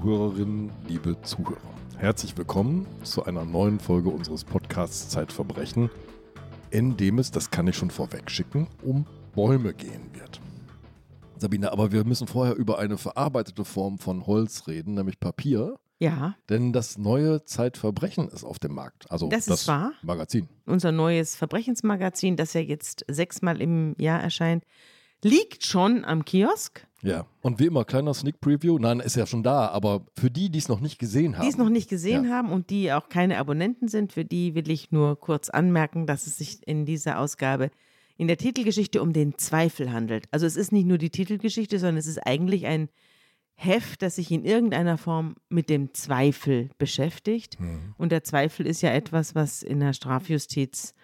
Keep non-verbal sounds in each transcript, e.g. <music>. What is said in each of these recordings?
Liebe Zuhörerinnen, liebe Zuhörer, herzlich willkommen zu einer neuen Folge unseres Podcasts Zeitverbrechen, in dem es, das kann ich schon vorweg schicken, um Bäume gehen wird. Sabine, aber wir müssen vorher über eine verarbeitete Form von Holz reden, nämlich Papier. Ja. Denn das neue Zeitverbrechen ist auf dem Markt. Also das, das ist wahr. Magazin. Unser neues Verbrechensmagazin, das ja jetzt sechsmal im Jahr erscheint, liegt schon am Kiosk. Ja, und wie immer, kleiner Sneak Preview. Nein, ist ja schon da, aber für die, die es noch nicht gesehen haben. Die es noch nicht gesehen Ja. haben und die auch keine Abonnenten sind, für die will ich nur kurz anmerken, dass es sich in dieser Ausgabe in der Titelgeschichte um den Zweifel handelt. Also es ist nicht nur die Titelgeschichte, sondern es ist eigentlich ein Heft, das sich in irgendeiner Form mit dem Zweifel beschäftigt. Und der Zweifel ist ja etwas, was in der Strafjustiz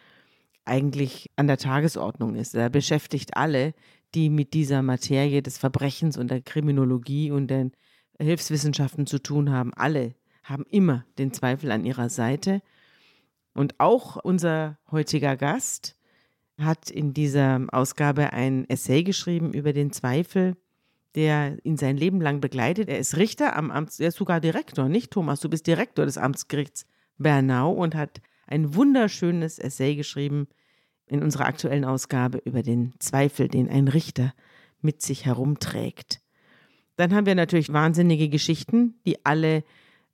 eigentlich an der Tagesordnung ist. Er beschäftigt alle, die mit dieser Materie des Verbrechens und der Kriminologie und den Hilfswissenschaften zu tun haben. Alle haben immer den Zweifel an ihrer Seite. Und auch unser heutiger Gast hat in dieser Ausgabe ein Essay geschrieben über den Zweifel, der ihn sein Leben lang begleitet. Er ist Richter am Amts, er ist sogar Direktor, nicht Thomas, du bist Direktor des Amtsgerichts Bernau und hat ein wunderschönes Essay geschrieben in unserer aktuellen Ausgabe über den Zweifel, den ein Richter mit sich herumträgt. Dann haben wir natürlich wahnsinnige Geschichten, die alle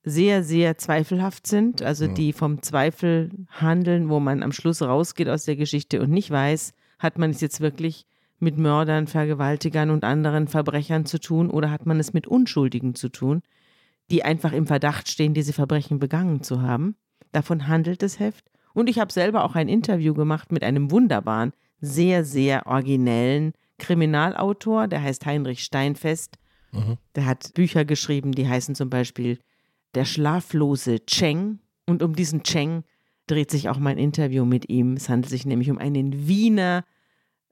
sehr, sehr zweifelhaft sind, also die vom Zweifel handeln, wo man am Schluss rausgeht aus der Geschichte und nicht weiß, hat man es jetzt wirklich mit Mördern, Vergewaltigern und anderen Verbrechern zu tun oder hat man es mit Unschuldigen zu tun, die einfach im Verdacht stehen, diese Verbrechen begangen zu haben. Davon handelt das Heft. Und ich habe selber auch ein Interview gemacht mit einem wunderbaren, sehr, sehr originellen Kriminalautor, der heißt Heinrich Steinfest. Der hat Bücher geschrieben, die heißen zum Beispiel Der schlaflose Cheng. Und um diesen Cheng dreht sich auch mein Interview mit ihm. Es handelt sich nämlich um einen Wiener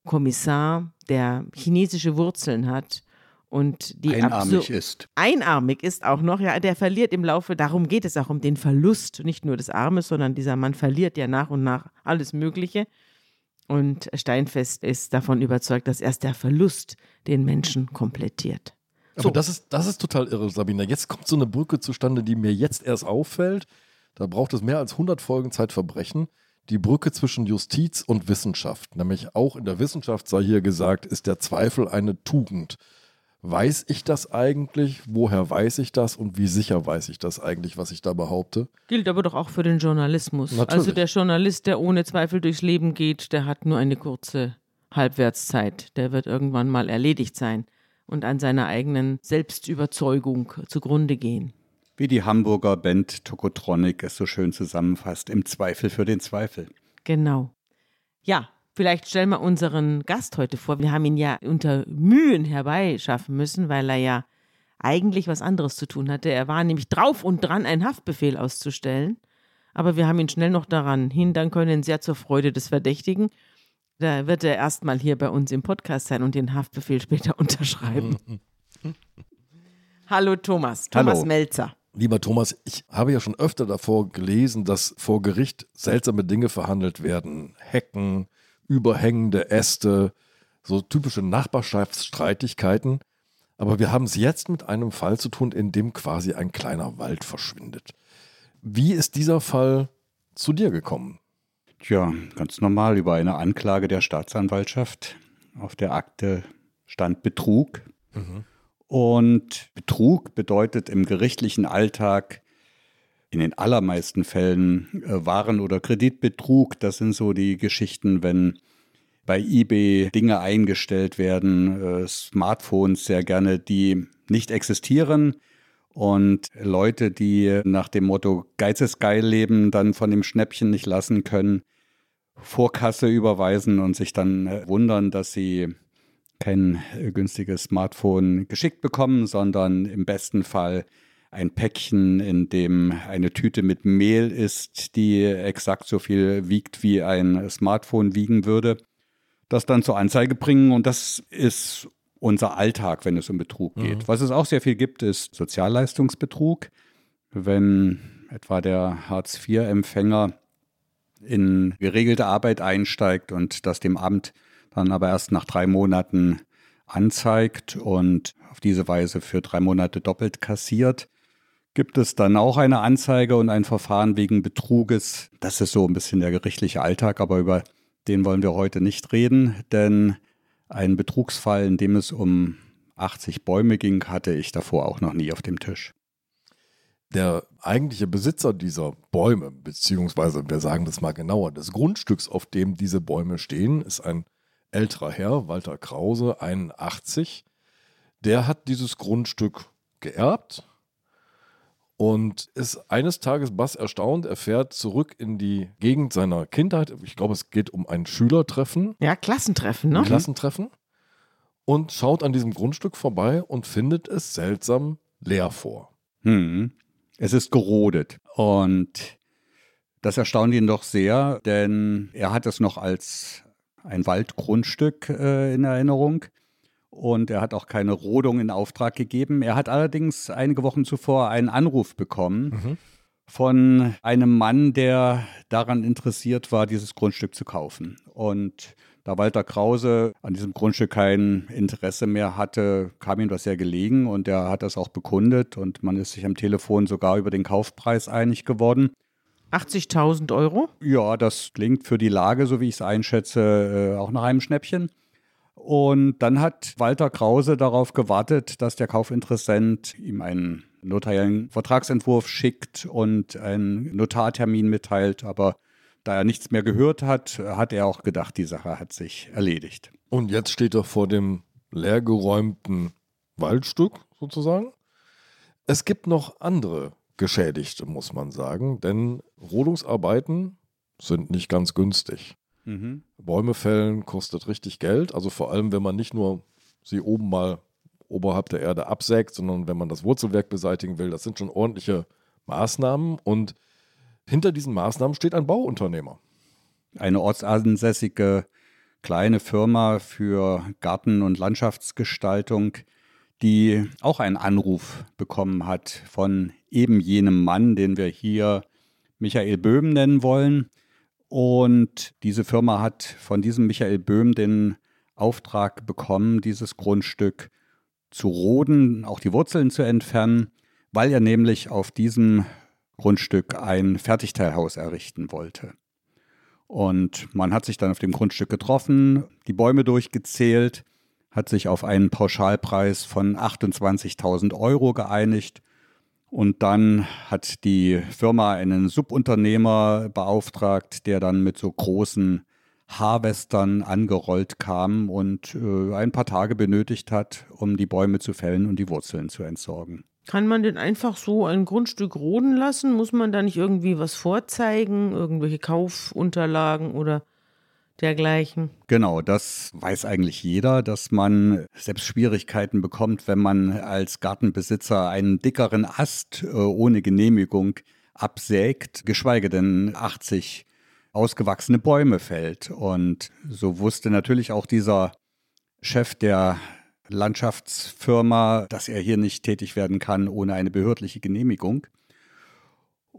Kommissar, der chinesische Wurzeln hat und die einarmig absur- ist. einarmig ist auch noch, ja, der verliert im Laufe, darum geht es auch um den Verlust, nicht nur des Armes, sondern dieser Mann verliert ja nach und nach alles Mögliche. Und Steinfest ist davon überzeugt, dass erst der Verlust den Menschen komplettiert. Aber das ist, das ist total irre, Sabine. Jetzt kommt so eine Brücke zustande, die mir jetzt erst auffällt. Da braucht es mehr als 100 Folgen Zeitverbrechen. Die Brücke zwischen Justiz und Wissenschaft. Nämlich auch in der Wissenschaft sei hier gesagt, ist der Zweifel eine Tugend. Weiß ich das eigentlich? Woher weiß ich das? Und wie sicher weiß ich das eigentlich, was ich da behaupte? Gilt aber doch auch für den Journalismus. Natürlich. Also der Journalist, der ohne Zweifel durchs Leben geht, der hat nur eine kurze Halbwertszeit. Der wird irgendwann mal erledigt sein und an seiner eigenen Selbstüberzeugung zugrunde gehen. Wie die Hamburger Band Tokotronic es so schön zusammenfasst, im Zweifel für den Zweifel. Genau. Ja, vielleicht stellen wir unseren Gast heute vor. Wir haben ihn ja unter Mühen herbeischaffen müssen, weil er ja eigentlich was anderes zu tun hatte. Er war nämlich drauf und dran, einen Haftbefehl auszustellen. Aber wir haben ihn schnell noch daran hindern können, sehr zur Freude des Verdächtigen. Da wird er erstmal hier bei uns im Podcast sein und den Haftbefehl später <laughs> unterschreiben. Hallo Thomas, Thomas Hallo. Melzer. Lieber Thomas, ich habe ja schon öfter davor gelesen, dass vor Gericht seltsame Dinge verhandelt werden. Hecken, überhängende Äste, so typische Nachbarschaftsstreitigkeiten. Aber wir haben es jetzt mit einem Fall zu tun, in dem quasi ein kleiner Wald verschwindet. Wie ist dieser Fall zu dir gekommen? Tja, ganz normal über eine Anklage der Staatsanwaltschaft. Auf der Akte stand Betrug. Und Betrug bedeutet im gerichtlichen Alltag in den allermeisten Fällen äh, Waren- oder Kreditbetrug. Das sind so die Geschichten, wenn bei eBay Dinge eingestellt werden, äh, Smartphones sehr gerne, die nicht existieren. Und Leute, die nach dem Motto Geiz ist geil leben, dann von dem Schnäppchen nicht lassen können, Vorkasse überweisen und sich dann äh, wundern, dass sie kein günstiges Smartphone geschickt bekommen, sondern im besten Fall ein Päckchen, in dem eine Tüte mit Mehl ist, die exakt so viel wiegt, wie ein Smartphone wiegen würde. Das dann zur Anzeige bringen und das ist unser Alltag, wenn es um Betrug geht. Was es auch sehr viel gibt, ist Sozialleistungsbetrug. Wenn etwa der Hartz-IV-Empfänger in geregelte Arbeit einsteigt und das dem Amt dann aber erst nach drei Monaten anzeigt und auf diese Weise für drei Monate doppelt kassiert. Gibt es dann auch eine Anzeige und ein Verfahren wegen Betruges? Das ist so ein bisschen der gerichtliche Alltag, aber über den wollen wir heute nicht reden, denn ein Betrugsfall, in dem es um 80 Bäume ging, hatte ich davor auch noch nie auf dem Tisch. Der eigentliche Besitzer dieser Bäume, beziehungsweise wir sagen das mal genauer, des Grundstücks, auf dem diese Bäume stehen, ist ein älterer Herr, Walter Krause, 81. Der hat dieses Grundstück geerbt und ist eines Tages bass erstaunt. Er fährt zurück in die Gegend seiner Kindheit. Ich glaube, es geht um ein Schülertreffen. Ja, Klassentreffen, ne? Klassentreffen. Und schaut an diesem Grundstück vorbei und findet es seltsam leer vor. Hm. Es ist gerodet. Und das erstaunt ihn doch sehr, denn er hat es noch als ein Waldgrundstück äh, in Erinnerung und er hat auch keine Rodung in Auftrag gegeben. Er hat allerdings einige Wochen zuvor einen Anruf bekommen mhm. von einem Mann, der daran interessiert war, dieses Grundstück zu kaufen. Und da Walter Krause an diesem Grundstück kein Interesse mehr hatte, kam ihm das sehr gelegen und er hat das auch bekundet und man ist sich am Telefon sogar über den Kaufpreis einig geworden. 80.000 Euro? Ja, das klingt für die Lage, so wie ich es einschätze, äh, auch nach einem Schnäppchen. Und dann hat Walter Krause darauf gewartet, dass der Kaufinteressent ihm einen notariellen Vertragsentwurf schickt und einen Notartermin mitteilt. Aber da er nichts mehr gehört hat, hat er auch gedacht, die Sache hat sich erledigt. Und jetzt steht er vor dem leergeräumten Waldstück sozusagen. Es gibt noch andere Geschädigte, muss man sagen, denn Rodungsarbeiten sind nicht ganz günstig. Mhm. Bäume fällen kostet richtig Geld. Also vor allem, wenn man nicht nur sie oben mal oberhalb der Erde absägt, sondern wenn man das Wurzelwerk beseitigen will. Das sind schon ordentliche Maßnahmen. Und hinter diesen Maßnahmen steht ein Bauunternehmer. Eine ortsansässige kleine Firma für Garten- und Landschaftsgestaltung, die auch einen Anruf bekommen hat von eben jenem Mann, den wir hier Michael Böhm nennen wollen. Und diese Firma hat von diesem Michael Böhm den Auftrag bekommen, dieses Grundstück zu roden, auch die Wurzeln zu entfernen, weil er nämlich auf diesem Grundstück ein Fertigteilhaus errichten wollte. Und man hat sich dann auf dem Grundstück getroffen, die Bäume durchgezählt, hat sich auf einen Pauschalpreis von 28.000 Euro geeinigt und dann hat die Firma einen Subunternehmer beauftragt, der dann mit so großen Harvestern angerollt kam und äh, ein paar Tage benötigt hat, um die Bäume zu fällen und die Wurzeln zu entsorgen. Kann man denn einfach so ein Grundstück roden lassen? Muss man da nicht irgendwie was vorzeigen, irgendwelche Kaufunterlagen oder dergleichen. Genau, das weiß eigentlich jeder, dass man selbst Schwierigkeiten bekommt, wenn man als Gartenbesitzer einen dickeren Ast äh, ohne Genehmigung absägt, geschweige denn 80 ausgewachsene Bäume fällt. Und so wusste natürlich auch dieser Chef der Landschaftsfirma, dass er hier nicht tätig werden kann ohne eine behördliche Genehmigung.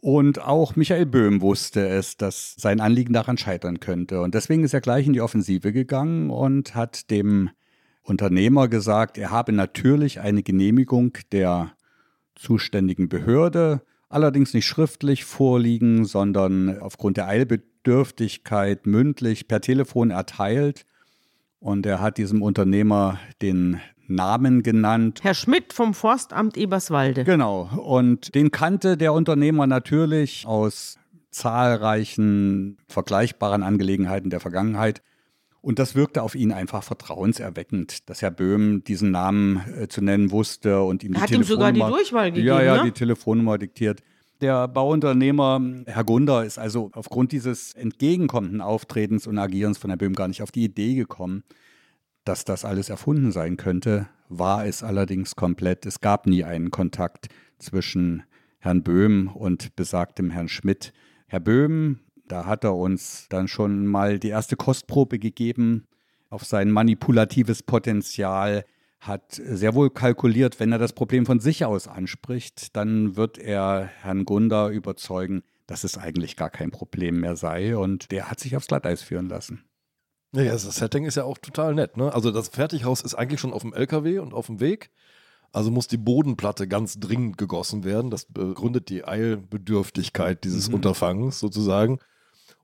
Und auch Michael Böhm wusste es, dass sein Anliegen daran scheitern könnte. Und deswegen ist er gleich in die Offensive gegangen und hat dem Unternehmer gesagt, er habe natürlich eine Genehmigung der zuständigen Behörde, allerdings nicht schriftlich vorliegen, sondern aufgrund der Eilbedürftigkeit mündlich per Telefon erteilt. Und er hat diesem Unternehmer den Namen genannt. Herr Schmidt vom Forstamt Eberswalde. Genau. Und den kannte der Unternehmer natürlich aus zahlreichen vergleichbaren Angelegenheiten der Vergangenheit. Und das wirkte auf ihn einfach vertrauenserweckend, dass Herr Böhm diesen Namen äh, zu nennen wusste und ihm die Hat Telefonnummer, ihm sogar die Durchwahl gegeben, Ja, ja, ne? die Telefonnummer diktiert. Der Bauunternehmer Herr Gunder ist also aufgrund dieses entgegenkommenden Auftretens und Agierens von Herrn Böhm gar nicht auf die Idee gekommen, dass das alles erfunden sein könnte, war es allerdings komplett. Es gab nie einen Kontakt zwischen Herrn Böhm und besagtem Herrn Schmidt. Herr Böhm, da hat er uns dann schon mal die erste Kostprobe gegeben auf sein manipulatives Potenzial, hat sehr wohl kalkuliert, wenn er das Problem von sich aus anspricht, dann wird er Herrn Gunder überzeugen, dass es eigentlich gar kein Problem mehr sei und der hat sich aufs Glatteis führen lassen. Ja, das Setting ist ja auch total nett. Ne? Also das Fertighaus ist eigentlich schon auf dem LKW und auf dem Weg. Also muss die Bodenplatte ganz dringend gegossen werden. Das begründet die Eilbedürftigkeit dieses mhm. Unterfangens sozusagen.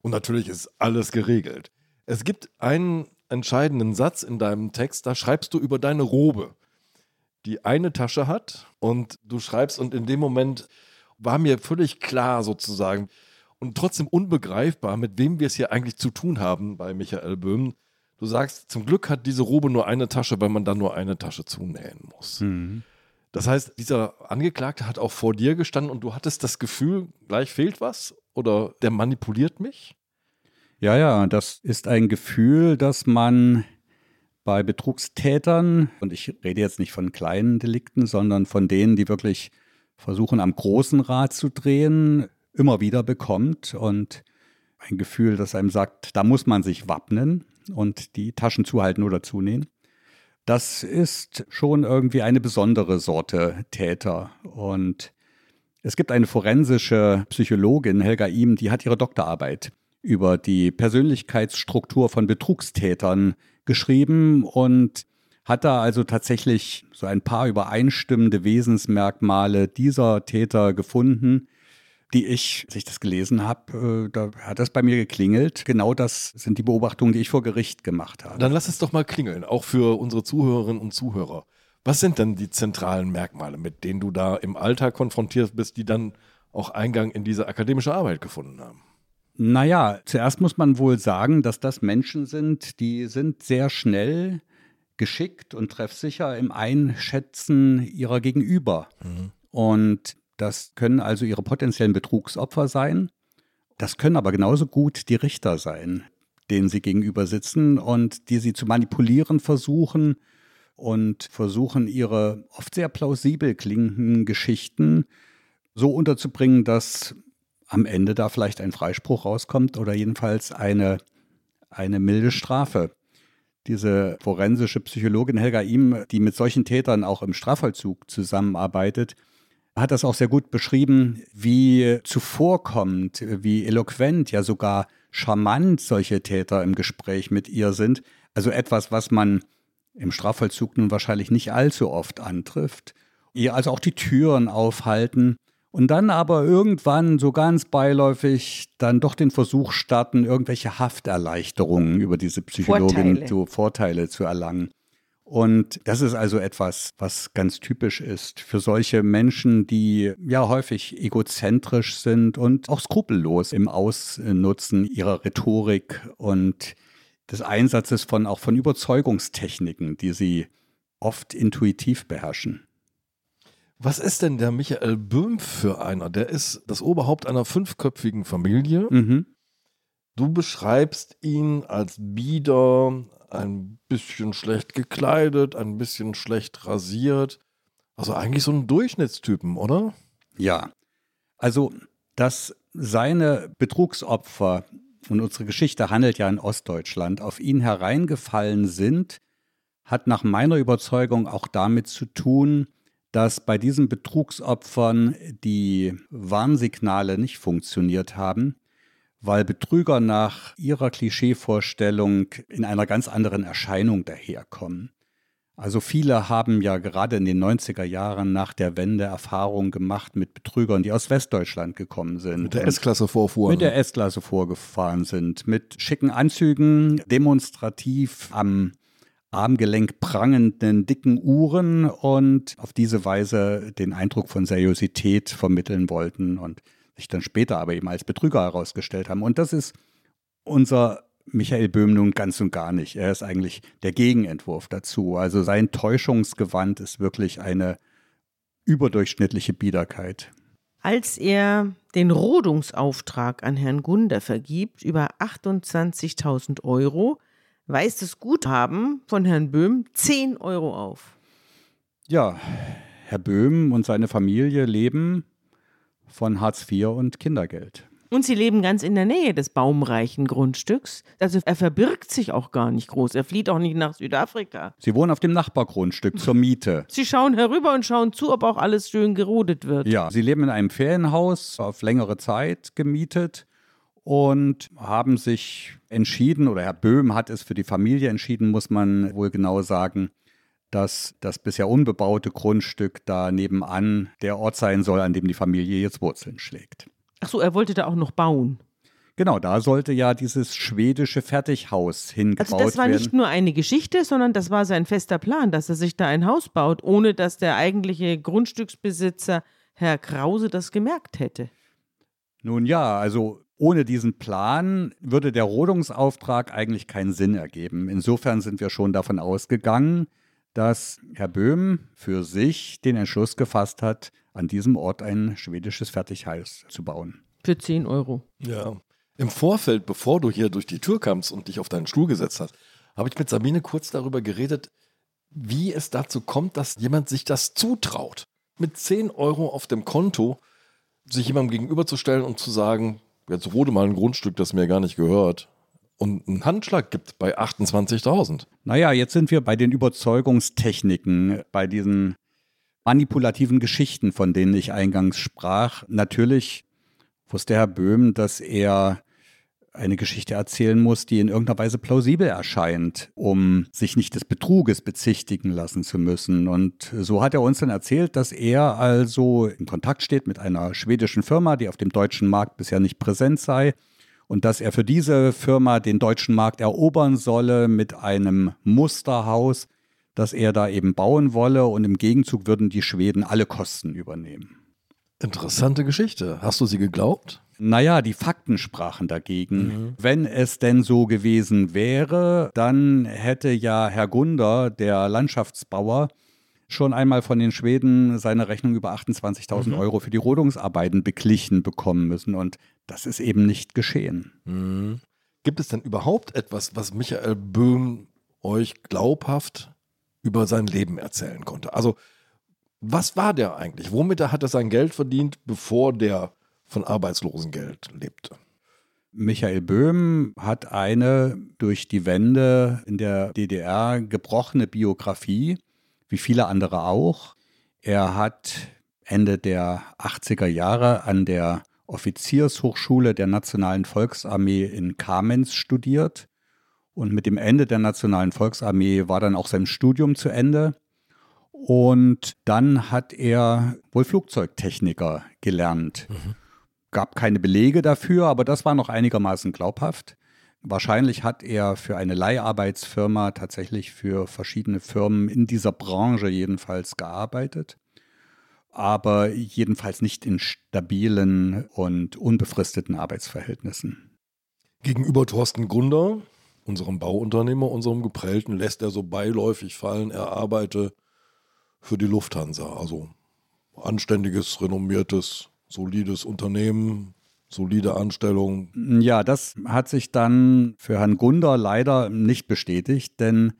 Und natürlich ist alles geregelt. Es gibt einen entscheidenden Satz in deinem Text, da schreibst du über deine Robe, die eine Tasche hat und du schreibst und in dem Moment war mir völlig klar sozusagen und trotzdem unbegreifbar, mit wem wir es hier eigentlich zu tun haben bei Michael Böhm. Du sagst, zum Glück hat diese Robe nur eine Tasche, weil man dann nur eine Tasche zunähen muss. Mhm. Das heißt, dieser Angeklagte hat auch vor dir gestanden und du hattest das Gefühl, gleich fehlt was oder der manipuliert mich? Ja, ja, das ist ein Gefühl, das man bei Betrugstätern, und ich rede jetzt nicht von kleinen Delikten, sondern von denen, die wirklich versuchen, am großen Rad zu drehen, immer wieder bekommt und ein Gefühl, das einem sagt, da muss man sich wappnen und die Taschen zuhalten oder zunähen. Das ist schon irgendwie eine besondere Sorte Täter. Und es gibt eine forensische Psychologin, Helga Ihm, die hat ihre Doktorarbeit über die Persönlichkeitsstruktur von Betrugstätern geschrieben und hat da also tatsächlich so ein paar übereinstimmende Wesensmerkmale dieser Täter gefunden, die ich, als ich das gelesen habe, äh, da hat das bei mir geklingelt. Genau das sind die Beobachtungen, die ich vor Gericht gemacht habe. Dann lass es doch mal klingeln, auch für unsere Zuhörerinnen und Zuhörer. Was sind denn die zentralen Merkmale, mit denen du da im Alltag konfrontiert bist, die dann auch Eingang in diese akademische Arbeit gefunden haben? Naja, zuerst muss man wohl sagen, dass das Menschen sind, die sind sehr schnell geschickt und treffsicher im Einschätzen ihrer Gegenüber. Mhm. Und das können also ihre potenziellen Betrugsopfer sein. Das können aber genauso gut die Richter sein, denen sie gegenüber sitzen und die sie zu manipulieren versuchen und versuchen, ihre oft sehr plausibel klingenden Geschichten so unterzubringen, dass am Ende da vielleicht ein Freispruch rauskommt oder jedenfalls eine, eine milde Strafe. Diese forensische Psychologin Helga Ihm, die mit solchen Tätern auch im Strafvollzug zusammenarbeitet, hat das auch sehr gut beschrieben, wie zuvorkommend, wie eloquent, ja sogar charmant solche Täter im Gespräch mit ihr sind. Also etwas, was man im Strafvollzug nun wahrscheinlich nicht allzu oft antrifft. Ihr also auch die Türen aufhalten und dann aber irgendwann so ganz beiläufig dann doch den Versuch starten, irgendwelche Hafterleichterungen über diese Psychologin Vorteile. zu Vorteile zu erlangen. Und das ist also etwas, was ganz typisch ist für solche Menschen, die ja häufig egozentrisch sind und auch skrupellos im Ausnutzen ihrer Rhetorik und des Einsatzes von auch von Überzeugungstechniken, die sie oft intuitiv beherrschen. Was ist denn der Michael Böhm für einer? Der ist das Oberhaupt einer fünfköpfigen Familie. Mhm. Du beschreibst ihn als bieder, ein bisschen schlecht gekleidet, ein bisschen schlecht rasiert. Also eigentlich so ein Durchschnittstypen, oder? Ja. Also, dass seine Betrugsopfer, und unsere Geschichte handelt ja in Ostdeutschland, auf ihn hereingefallen sind, hat nach meiner Überzeugung auch damit zu tun, dass bei diesen Betrugsopfern die Warnsignale nicht funktioniert haben weil Betrüger nach ihrer Klischeevorstellung in einer ganz anderen Erscheinung daherkommen. Also viele haben ja gerade in den 90er Jahren nach der Wende Erfahrungen gemacht mit Betrügern, die aus Westdeutschland gekommen sind. Mit der S-Klasse vorfuhren. Mit der S-Klasse vorgefahren sind, mit schicken Anzügen, demonstrativ am Armgelenk prangenden dicken Uhren und auf diese Weise den Eindruck von Seriosität vermitteln wollten und sich dann später aber eben als Betrüger herausgestellt haben. Und das ist unser Michael Böhm nun ganz und gar nicht. Er ist eigentlich der Gegenentwurf dazu. Also sein Täuschungsgewand ist wirklich eine überdurchschnittliche Biederkeit. Als er den Rodungsauftrag an Herrn Gunder vergibt, über 28.000 Euro, weist das Guthaben von Herrn Böhm 10 Euro auf. Ja, Herr Böhm und seine Familie leben von Hartz IV und Kindergeld. Und sie leben ganz in der Nähe des baumreichen Grundstücks. Also er verbirgt sich auch gar nicht groß. Er flieht auch nicht nach Südafrika. Sie wohnen auf dem Nachbargrundstück zur Miete. <laughs> Sie schauen herüber und schauen zu, ob auch alles schön gerodet wird. Ja, sie leben in einem Ferienhaus auf längere Zeit gemietet und haben sich entschieden, oder Herr Böhm hat es für die Familie entschieden, muss man wohl genau sagen, dass das bisher unbebaute Grundstück da nebenan der Ort sein soll, an dem die Familie jetzt Wurzeln schlägt. Ach so, er wollte da auch noch bauen. Genau, da sollte ja dieses schwedische Fertighaus hingebaut werden. Also das war werden. nicht nur eine Geschichte, sondern das war sein fester Plan, dass er sich da ein Haus baut, ohne dass der eigentliche Grundstücksbesitzer Herr Krause das gemerkt hätte. Nun ja, also ohne diesen Plan würde der Rodungsauftrag eigentlich keinen Sinn ergeben. Insofern sind wir schon davon ausgegangen, dass Herr Böhm für sich den Entschluss gefasst hat, an diesem Ort ein schwedisches Fertighaus zu bauen. Für 10 Euro. Ja. Im Vorfeld, bevor du hier durch die Tür kamst und dich auf deinen Stuhl gesetzt hast, habe ich mit Sabine kurz darüber geredet, wie es dazu kommt, dass jemand sich das zutraut, mit 10 Euro auf dem Konto sich jemandem gegenüberzustellen und zu sagen, jetzt rode mal ein Grundstück, das mir gar nicht gehört und einen Handschlag gibt bei 28.000. Naja, jetzt sind wir bei den Überzeugungstechniken, bei diesen manipulativen Geschichten, von denen ich eingangs sprach. Natürlich wusste Herr Böhm, dass er eine Geschichte erzählen muss, die in irgendeiner Weise plausibel erscheint, um sich nicht des Betruges bezichtigen lassen zu müssen. Und so hat er uns dann erzählt, dass er also in Kontakt steht mit einer schwedischen Firma, die auf dem deutschen Markt bisher nicht präsent sei und dass er für diese Firma den deutschen Markt erobern solle mit einem Musterhaus, das er da eben bauen wolle und im Gegenzug würden die Schweden alle Kosten übernehmen. Interessante Geschichte. Hast du sie geglaubt? Naja, die Fakten sprachen dagegen. Mhm. Wenn es denn so gewesen wäre, dann hätte ja Herr Gunder, der Landschaftsbauer, schon einmal von den Schweden seine Rechnung über 28.000 mhm. Euro für die Rodungsarbeiten beglichen bekommen müssen. Und das ist eben nicht geschehen. Mhm. Gibt es denn überhaupt etwas, was Michael Böhm euch glaubhaft über sein Leben erzählen konnte? Also, was war der eigentlich? Womit hat er sein Geld verdient, bevor der von Arbeitslosengeld lebte. Michael Böhm hat eine durch die Wende in der DDR gebrochene Biografie, wie viele andere auch. Er hat Ende der 80er Jahre an der Offiziershochschule der Nationalen Volksarmee in Kamenz studiert. Und mit dem Ende der Nationalen Volksarmee war dann auch sein Studium zu Ende. Und dann hat er wohl Flugzeugtechniker gelernt. Mhm gab keine Belege dafür, aber das war noch einigermaßen glaubhaft. Wahrscheinlich hat er für eine Leiharbeitsfirma tatsächlich für verschiedene Firmen in dieser Branche jedenfalls gearbeitet, aber jedenfalls nicht in stabilen und unbefristeten Arbeitsverhältnissen. Gegenüber Thorsten Gunder, unserem Bauunternehmer, unserem Geprellten, lässt er so beiläufig fallen, er arbeite für die Lufthansa, also anständiges, renommiertes solides Unternehmen, solide Anstellung. Ja, das hat sich dann für Herrn Gunder leider nicht bestätigt, denn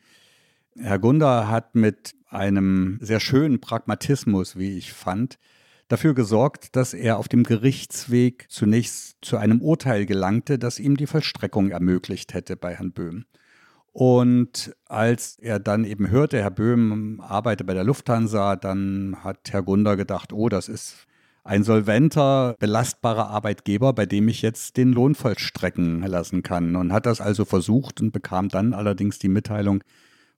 Herr Gunder hat mit einem sehr schönen Pragmatismus, wie ich fand, dafür gesorgt, dass er auf dem Gerichtsweg zunächst zu einem Urteil gelangte, das ihm die Vollstreckung ermöglicht hätte bei Herrn Böhm. Und als er dann eben hörte, Herr Böhm arbeite bei der Lufthansa, dann hat Herr Gunder gedacht, oh, das ist ein solventer, belastbarer Arbeitgeber, bei dem ich jetzt den Lohn vollstrecken lassen kann. Und hat das also versucht und bekam dann allerdings die Mitteilung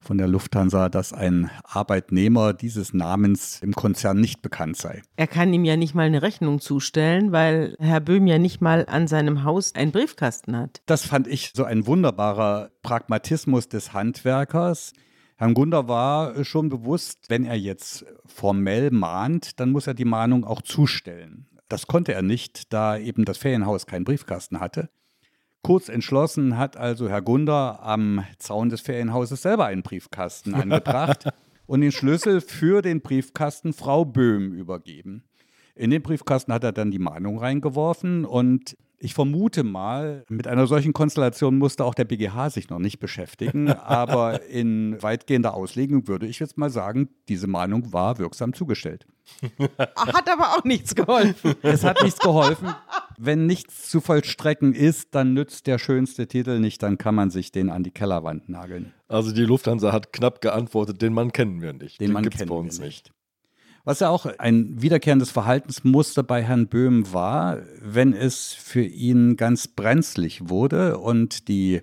von der Lufthansa, dass ein Arbeitnehmer dieses Namens im Konzern nicht bekannt sei. Er kann ihm ja nicht mal eine Rechnung zustellen, weil Herr Böhm ja nicht mal an seinem Haus einen Briefkasten hat. Das fand ich so ein wunderbarer Pragmatismus des Handwerkers. Herrn Gunder war schon bewusst, wenn er jetzt formell mahnt, dann muss er die Mahnung auch zustellen. Das konnte er nicht, da eben das Ferienhaus keinen Briefkasten hatte. Kurz entschlossen hat also Herr Gunder am Zaun des Ferienhauses selber einen Briefkasten angebracht <laughs> und den Schlüssel für den Briefkasten Frau Böhm übergeben. In den Briefkasten hat er dann die Mahnung reingeworfen und ich vermute mal, mit einer solchen Konstellation musste auch der BGH sich noch nicht beschäftigen, <laughs> aber in weitgehender Auslegung würde ich jetzt mal sagen, diese Mahnung war wirksam zugestellt. Hat aber auch nichts geholfen. <laughs> Es hat nichts geholfen. Wenn nichts zu vollstrecken ist, dann nützt der schönste Titel nicht, dann kann man sich den an die Kellerwand nageln. Also die Lufthansa hat knapp geantwortet, den Mann kennen wir nicht. Den, den Mann kennen bei uns nicht. nicht. Was ja auch ein wiederkehrendes Verhaltensmuster bei Herrn Böhm war, wenn es für ihn ganz brenzlig wurde und die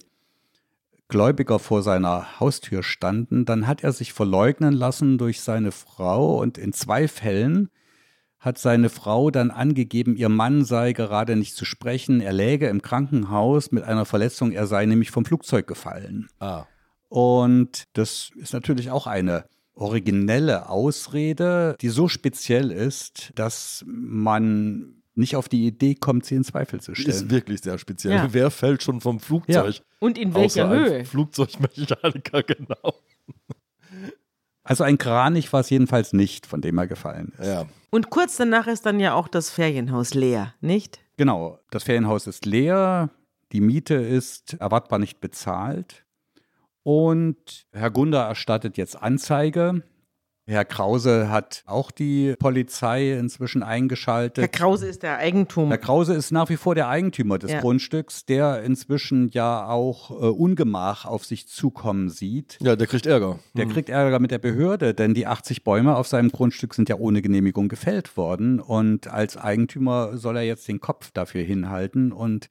Gläubiger vor seiner Haustür standen, dann hat er sich verleugnen lassen durch seine Frau und in zwei Fällen hat seine Frau dann angegeben, ihr Mann sei gerade nicht zu sprechen, er läge im Krankenhaus mit einer Verletzung, er sei nämlich vom Flugzeug gefallen. Ah. Und das ist natürlich auch eine originelle Ausrede, die so speziell ist, dass man nicht auf die Idee kommt, sie in Zweifel zu stellen. Ist wirklich sehr speziell. Ja. Wer fällt schon vom Flugzeug? Ja. Und in welcher Außer Höhe? Flugzeugmechaniker, <laughs> genau. Also ein Kranich war es jedenfalls nicht, von dem er gefallen ist. Ja. Und kurz danach ist dann ja auch das Ferienhaus leer, nicht? Genau, das Ferienhaus ist leer, die Miete ist erwartbar nicht bezahlt und Herr Gunder erstattet jetzt Anzeige. Herr Krause hat auch die Polizei inzwischen eingeschaltet. Herr Krause ist der Eigentum. Herr Krause ist nach wie vor der Eigentümer des Ja. Grundstücks, der inzwischen ja auch äh, Ungemach auf sich zukommen sieht. ja, der kriegt Ärger. Der kriegt Ärger mit der Behörde, denn die 80 Bäume auf seinem Grundstück sind ja ohne Genehmigung gefällt worden. Und als Eigentümer soll er jetzt den Kopf dafür hinhalten und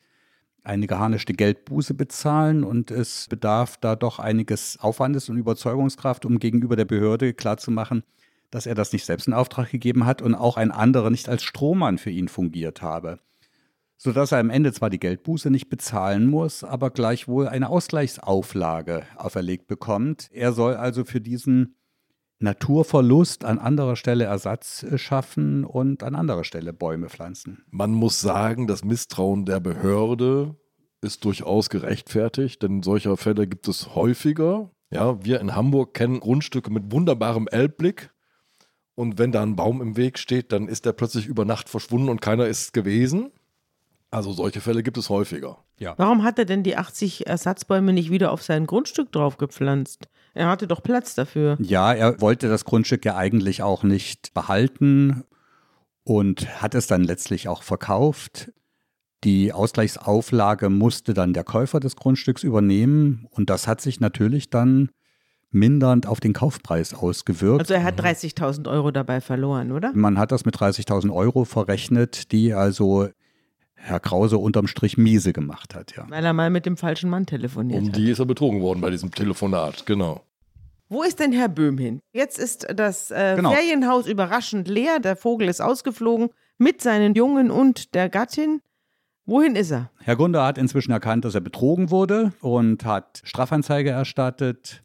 eine geharnischte Geldbuße bezahlen. Und es bedarf da doch einiges Aufwandes und Überzeugungskraft, um gegenüber der Behörde klarzumachen, dass er das nicht selbst in Auftrag gegeben hat und auch ein anderer nicht als Strohmann für ihn fungiert habe. Sodass er am Ende zwar die Geldbuße nicht bezahlen muss, aber gleichwohl eine Ausgleichsauflage auferlegt bekommt. Er soll also für diesen Naturverlust an anderer Stelle Ersatz äh, schaffen und an anderer Stelle Bäume pflanzen. Man muss sagen, das Misstrauen der Behörde ist durchaus gerechtfertigt, denn solcher Fälle gibt es häufiger. Ja, wir in Hamburg kennen Grundstücke mit wunderbarem Elbblick. Und wenn da ein Baum im Weg steht, dann ist der plötzlich über Nacht verschwunden und keiner ist gewesen. Also solche Fälle gibt es häufiger. Warum hat er denn die 80 Ersatzbäume nicht wieder auf sein Grundstück draufgepflanzt? Er hatte doch Platz dafür. Ja, er wollte das Grundstück ja eigentlich auch nicht behalten und hat es dann letztlich auch verkauft. Die Ausgleichsauflage musste dann der Käufer des Grundstücks übernehmen und das hat sich natürlich dann mindernd auf den Kaufpreis ausgewirkt. Also er hat 30.000 Euro dabei verloren, oder? Man hat das mit 30.000 Euro verrechnet, die also Herr Krause unterm Strich miese gemacht hat, ja. Weil er mal mit dem falschen Mann telefoniert Um hat. die ist er betrogen worden bei diesem Telefonat, genau. Wo ist denn Herr Böhm hin? Jetzt ist das äh, Genau. Ferienhaus überraschend leer. Der Vogel ist ausgeflogen mit seinen Jungen und der Gattin. Wohin ist er? Herr Gunder hat inzwischen erkannt, dass er betrogen wurde und hat Strafanzeige erstattet.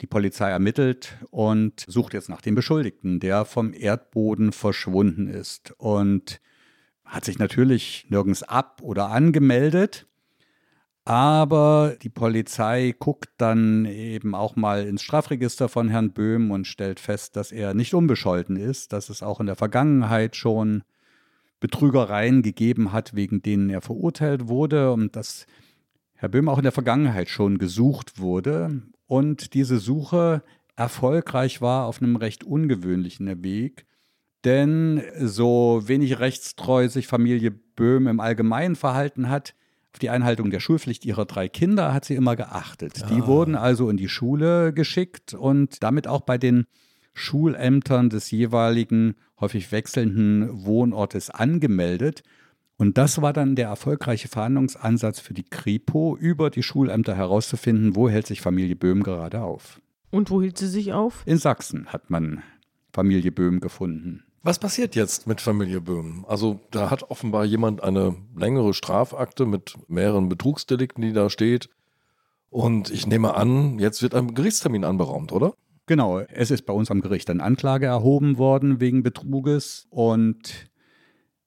Die Polizei ermittelt und sucht jetzt nach dem Beschuldigten, der vom Erdboden verschwunden ist und hat sich natürlich nirgends ab oder angemeldet. Aber die Polizei guckt dann eben auch mal ins Strafregister von Herrn Böhm und stellt fest, dass er nicht unbescholten ist, dass es auch in der Vergangenheit schon Betrügereien gegeben hat, wegen denen er verurteilt wurde und dass Herr Böhm auch in der Vergangenheit schon gesucht wurde und diese Suche erfolgreich war auf einem recht ungewöhnlichen Weg. Denn so wenig rechtstreu sich Familie Böhm im Allgemeinen verhalten hat, auf die Einhaltung der Schulpflicht ihrer drei Kinder hat sie immer geachtet. Die wurden also in die Schule geschickt und damit auch bei den Schulämtern des jeweiligen häufig wechselnden Wohnortes angemeldet. Und das war dann der erfolgreiche Verhandlungsansatz für die Kripo, über die Schulämter herauszufinden, wo hält sich Familie Böhm gerade auf. Und wo hielt sie sich auf? In Sachsen hat man Familie Böhm gefunden. Was passiert jetzt mit Familie Böhm? Also da hat offenbar jemand eine längere Strafakte mit mehreren Betrugsdelikten, die da steht. Und ich nehme an, jetzt wird ein Gerichtstermin anberaumt, oder? Genau, es ist bei uns am Gericht eine Anklage erhoben worden wegen Betruges und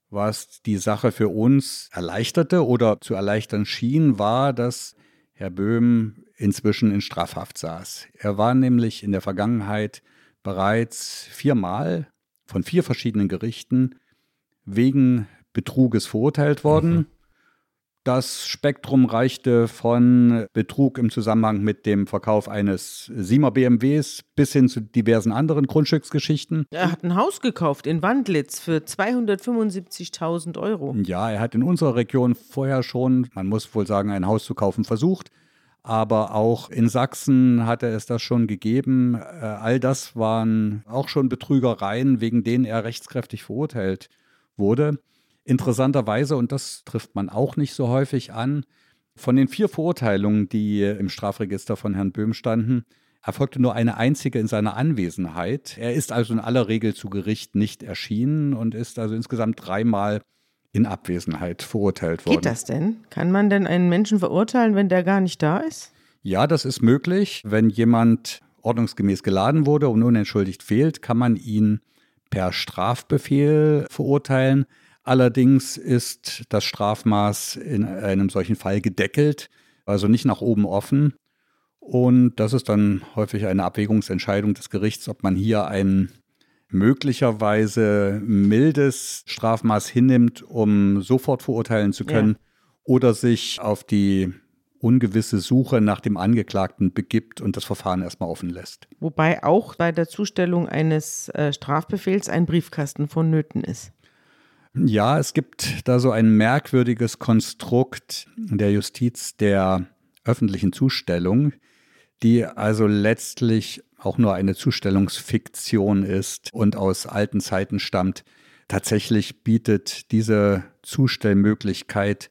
was die Sache für uns erleichterte oder zu erleichtern schien, war, dass Herr Böhm inzwischen in Strafhaft saß. Er war nämlich in der Vergangenheit bereits viermal von vier verschiedenen Gerichten wegen Betruges verurteilt worden. Das Spektrum reichte von Betrug im Zusammenhang mit dem Verkauf eines Siemer BMWs bis hin zu diversen anderen Grundstücksgeschichten. Er hat ein Haus gekauft in Wandlitz für 275.000 Euro. Ja, er hat in unserer Region vorher schon, man muss wohl sagen, ein Haus zu kaufen versucht, aber auch in Sachsen hatte es das schon gegeben. Äh, all das waren auch schon Betrügereien, wegen denen er rechtskräftig verurteilt wurde. Interessanterweise, und das trifft man auch nicht so häufig an, von den vier Verurteilungen, die im Strafregister von Herrn Böhm standen, erfolgte nur eine einzige in seiner Anwesenheit. Er ist also in aller Regel zu Gericht nicht erschienen und ist also insgesamt dreimal in Abwesenheit verurteilt worden. Geht das denn? Kann man denn einen Menschen verurteilen, wenn der gar nicht da ist? Ja, das ist möglich. Wenn jemand ordnungsgemäß geladen wurde und unentschuldigt fehlt, kann man ihn per Strafbefehl verurteilen. Allerdings ist das Strafmaß in einem solchen Fall gedeckelt, also nicht nach oben offen. Und das ist dann häufig eine Abwägungsentscheidung des Gerichts, ob man hier ein möglicherweise mildes Strafmaß hinnimmt, um sofort verurteilen zu können, ja. oder sich auf die ungewisse Suche nach dem Angeklagten begibt und das Verfahren erstmal offen lässt. Wobei auch bei der Zustellung eines äh, Strafbefehls ein Briefkasten vonnöten ist. Ja, es gibt da so ein merkwürdiges Konstrukt der Justiz der öffentlichen Zustellung, die also letztlich auch nur eine Zustellungsfiktion ist und aus alten Zeiten stammt. Tatsächlich bietet diese Zustellmöglichkeit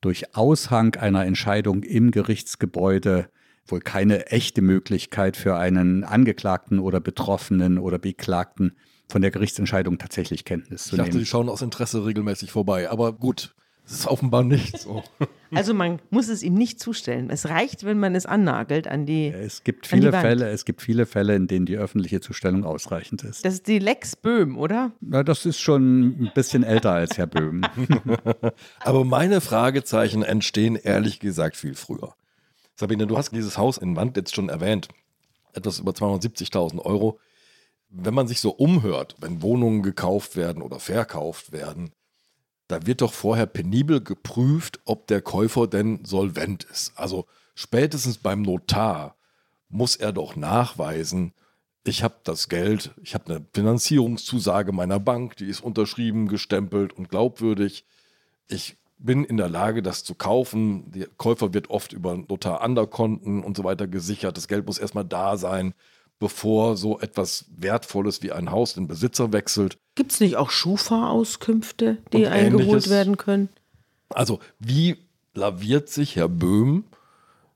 durch Aushang einer Entscheidung im Gerichtsgebäude wohl keine echte Möglichkeit für einen Angeklagten oder Betroffenen oder Beklagten von der Gerichtsentscheidung tatsächlich Kenntnis zu ich dachte, nehmen. Sie schauen aus Interesse regelmäßig vorbei, aber gut, das ist offenbar nicht so. <laughs> Also man muss es ihm nicht zustellen. Es reicht, wenn man es annagelt an die Es gibt viele Fälle, es gibt viele Fälle, in denen die öffentliche Zustellung ausreichend ist. Das ist die Lex Böhm, oder? Na, das ist schon ein bisschen älter als Herr Böhm. <laughs> Aber meine Fragezeichen entstehen ehrlich gesagt viel früher. Sabine, du hast dieses Haus in Wand jetzt schon erwähnt. Etwas über 270.000 Euro. Wenn man sich so umhört, wenn Wohnungen gekauft werden oder verkauft werden, da wird doch vorher penibel geprüft, ob der Käufer denn solvent ist. Also spätestens beim Notar muss er doch nachweisen, ich habe das Geld, ich habe eine Finanzierungszusage meiner Bank, die ist unterschrieben, gestempelt und glaubwürdig. Ich bin in der Lage, das zu kaufen. Der Käufer wird oft über Notar-Anderkonten und so weiter gesichert. Das Geld muss erstmal da sein bevor so etwas Wertvolles wie ein Haus den Besitzer wechselt. Gibt es nicht auch Schufa-Auskünfte, die eingeholt werden können? Also, wie laviert sich Herr Böhm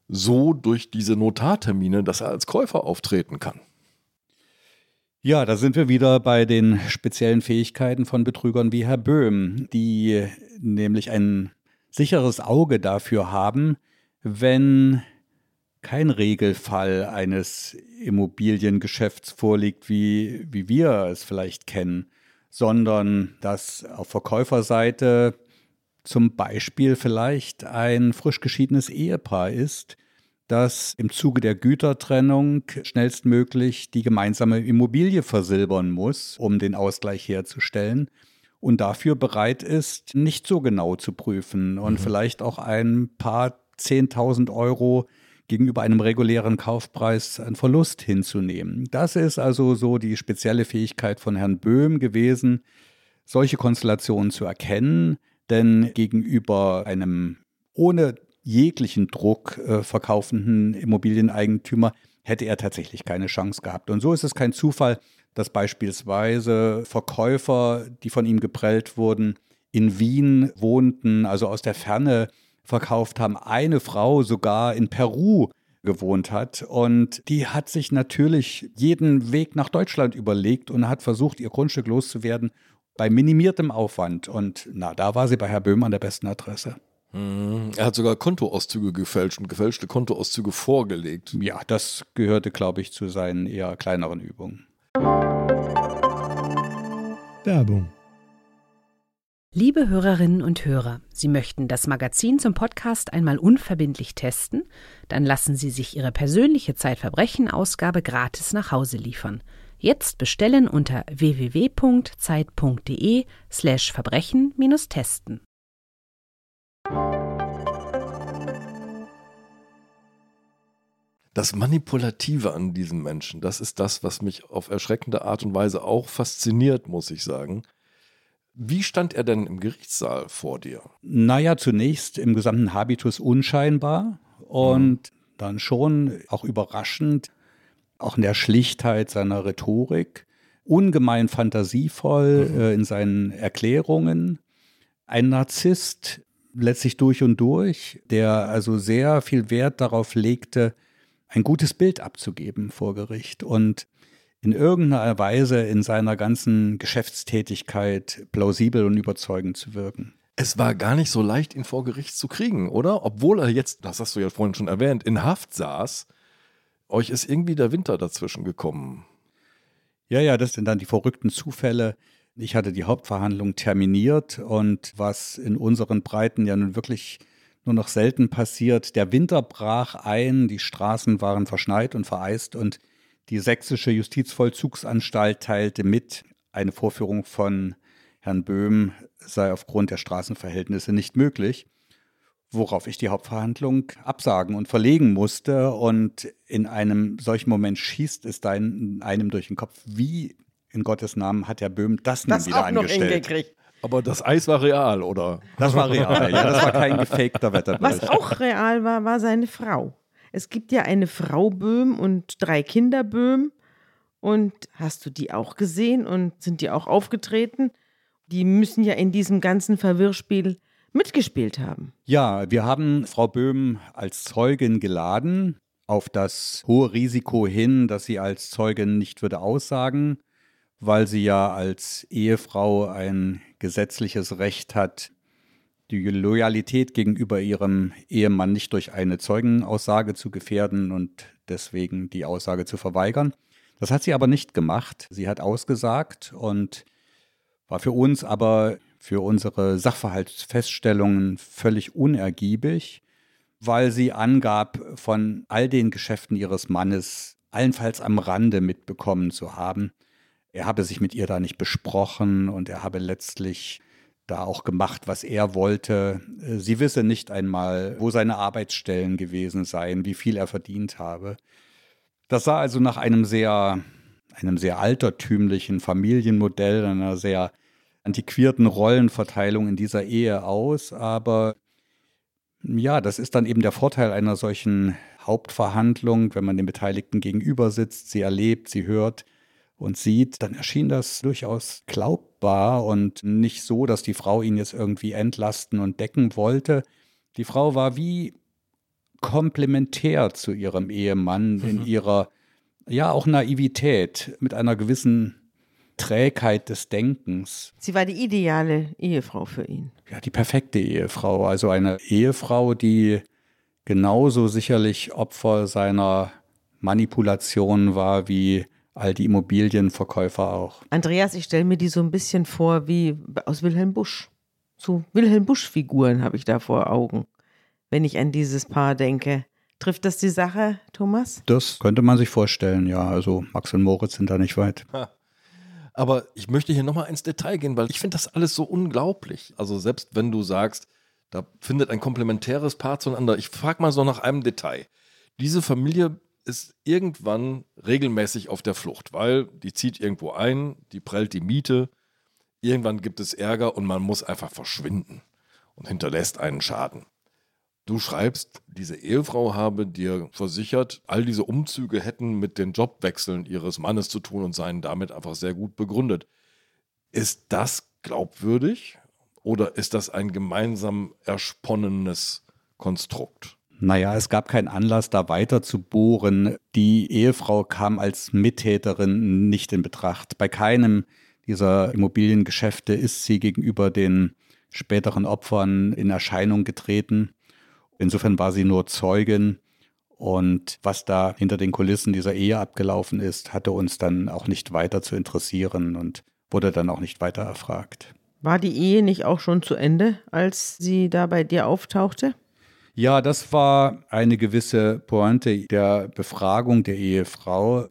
so durch diese Notartermine, dass er als Käufer auftreten kann? Ja, da sind wir wieder bei den speziellen Fähigkeiten von Betrügern wie Herr Böhm, die nämlich ein sicheres Auge dafür haben, wenn kein Regelfall eines Immobiliengeschäfts vorliegt, wie, wie wir es vielleicht kennen, sondern dass auf Verkäuferseite zum Beispiel vielleicht ein frisch geschiedenes Ehepaar ist, das im Zuge der Gütertrennung schnellstmöglich die gemeinsame Immobilie versilbern muss, um den Ausgleich herzustellen und dafür bereit ist, nicht so genau zu prüfen und mhm. vielleicht auch ein paar 10.000 Euro gegenüber einem regulären Kaufpreis einen Verlust hinzunehmen. Das ist also so die spezielle Fähigkeit von Herrn Böhm gewesen, solche Konstellationen zu erkennen, denn gegenüber einem ohne jeglichen Druck äh, verkaufenden Immobilieneigentümer hätte er tatsächlich keine Chance gehabt. Und so ist es kein Zufall, dass beispielsweise Verkäufer, die von ihm geprellt wurden, in Wien wohnten, also aus der Ferne verkauft haben. Eine Frau sogar in Peru gewohnt hat. Und die hat sich natürlich jeden Weg nach Deutschland überlegt und hat versucht, ihr Grundstück loszuwerden bei minimiertem Aufwand. Und na, da war sie bei Herr Böhm an der besten Adresse. Mhm. Er hat sogar Kontoauszüge gefälscht und gefälschte Kontoauszüge vorgelegt. Ja, das gehörte, glaube ich, zu seinen eher kleineren Übungen. Werbung Liebe Hörerinnen und Hörer, Sie möchten das Magazin zum Podcast einmal unverbindlich testen? Dann lassen Sie sich Ihre persönliche Zeitverbrechen-Ausgabe gratis nach Hause liefern. Jetzt bestellen unter www.zeit.de/slash Verbrechen-testen. Das Manipulative an diesen Menschen, das ist das, was mich auf erschreckende Art und Weise auch fasziniert, muss ich sagen. Wie stand er denn im Gerichtssaal vor dir? Naja, zunächst im gesamten Habitus unscheinbar und mhm. dann schon auch überraschend, auch in der Schlichtheit seiner Rhetorik, ungemein fantasievoll mhm. äh, in seinen Erklärungen. Ein Narzisst letztlich durch und durch, der also sehr viel Wert darauf legte, ein gutes Bild abzugeben vor Gericht und in irgendeiner Weise in seiner ganzen Geschäftstätigkeit plausibel und überzeugend zu wirken. Es war gar nicht so leicht, ihn vor Gericht zu kriegen, oder? Obwohl er jetzt, das hast du ja vorhin schon erwähnt, in Haft saß, euch ist irgendwie der Winter dazwischen gekommen. Ja, ja, das sind dann die verrückten Zufälle. Ich hatte die Hauptverhandlung terminiert und was in unseren Breiten ja nun wirklich nur noch selten passiert, der Winter brach ein, die Straßen waren verschneit und vereist und die sächsische Justizvollzugsanstalt teilte mit, eine Vorführung von Herrn Böhm sei aufgrund der Straßenverhältnisse nicht möglich, worauf ich die Hauptverhandlung absagen und verlegen musste. Und in einem solchen Moment schießt es dann einem durch den Kopf, wie in Gottes Namen hat Herr Böhm das, das nun wieder auch angestellt. Noch hingekriegt. Aber das Eis war real, oder? Das war real, ja. Das war kein gefakter Wetterbericht. Was auch real war, war seine Frau. Es gibt ja eine Frau Böhm und drei Kinder Böhm. Und hast du die auch gesehen und sind die auch aufgetreten? Die müssen ja in diesem ganzen Verwirrspiel mitgespielt haben. Ja, wir haben Frau Böhm als Zeugin geladen, auf das hohe Risiko hin, dass sie als Zeugin nicht würde aussagen, weil sie ja als Ehefrau ein gesetzliches Recht hat, die Loyalität gegenüber ihrem Ehemann nicht durch eine Zeugenaussage zu gefährden und deswegen die Aussage zu verweigern. Das hat sie aber nicht gemacht. Sie hat ausgesagt und war für uns aber für unsere Sachverhaltsfeststellungen völlig unergiebig, weil sie angab, von all den Geschäften ihres Mannes allenfalls am Rande mitbekommen zu haben. Er habe sich mit ihr da nicht besprochen und er habe letztlich da auch gemacht, was er wollte. Äh, sie wisse nicht einmal, wo seine Arbeitsstellen gewesen seien, wie viel er verdient habe. Das sah also nach einem sehr, einem sehr altertümlichen Familienmodell, einer sehr antiquierten Rollenverteilung in dieser Ehe aus. Aber ja, das ist dann eben der Vorteil einer solchen Hauptverhandlung, wenn man den Beteiligten gegenüber sitzt, sie erlebt, sie hört und sieht, dann erschien das durchaus glaubbar und nicht so, dass die Frau ihn jetzt irgendwie entlasten und decken wollte. Die Frau war wie komplementär zu ihrem Ehemann in mhm. ihrer, ja, auch Naivität, mit einer gewissen Trägheit des Denkens. Sie war die ideale Ehefrau für ihn. Ja, die perfekte Ehefrau. Also eine Ehefrau, die genauso sicherlich Opfer seiner Manipulation war wie all die Immobilienverkäufer auch. Andreas, ich stelle mir die so ein bisschen vor wie aus Wilhelm Busch. So Wilhelm Busch-Figuren habe ich da vor Augen, wenn ich an dieses Paar denke. Trifft das die Sache, Thomas? Das könnte man sich vorstellen, ja. Also Max und Moritz sind da nicht weit. Aber ich möchte hier nochmal ins Detail gehen, weil ich finde das alles so unglaublich. Also selbst wenn du sagst, da findet ein komplementäres Paar zueinander. Ich frage mal so nach einem Detail. Diese Familie ist irgendwann regelmäßig auf der Flucht, weil die zieht irgendwo ein, die prellt die Miete, irgendwann gibt es Ärger und man muss einfach verschwinden und hinterlässt einen Schaden. Du schreibst, diese Ehefrau habe dir versichert, all diese Umzüge hätten mit den Jobwechseln ihres Mannes zu tun und seien damit einfach sehr gut begründet. Ist das glaubwürdig oder ist das ein gemeinsam ersponnenes Konstrukt? Naja, es gab keinen Anlass, da weiter zu bohren. Die Ehefrau kam als Mittäterin nicht in Betracht. Bei keinem dieser Immobiliengeschäfte ist sie gegenüber den späteren Opfern in Erscheinung getreten. Insofern war sie nur Zeugin. Und was da hinter den Kulissen dieser Ehe abgelaufen ist, hatte uns dann auch nicht weiter zu interessieren und wurde dann auch nicht weiter erfragt. War die Ehe nicht auch schon zu Ende, als sie da bei dir auftauchte? Ja, das war eine gewisse Pointe der Befragung der Ehefrau,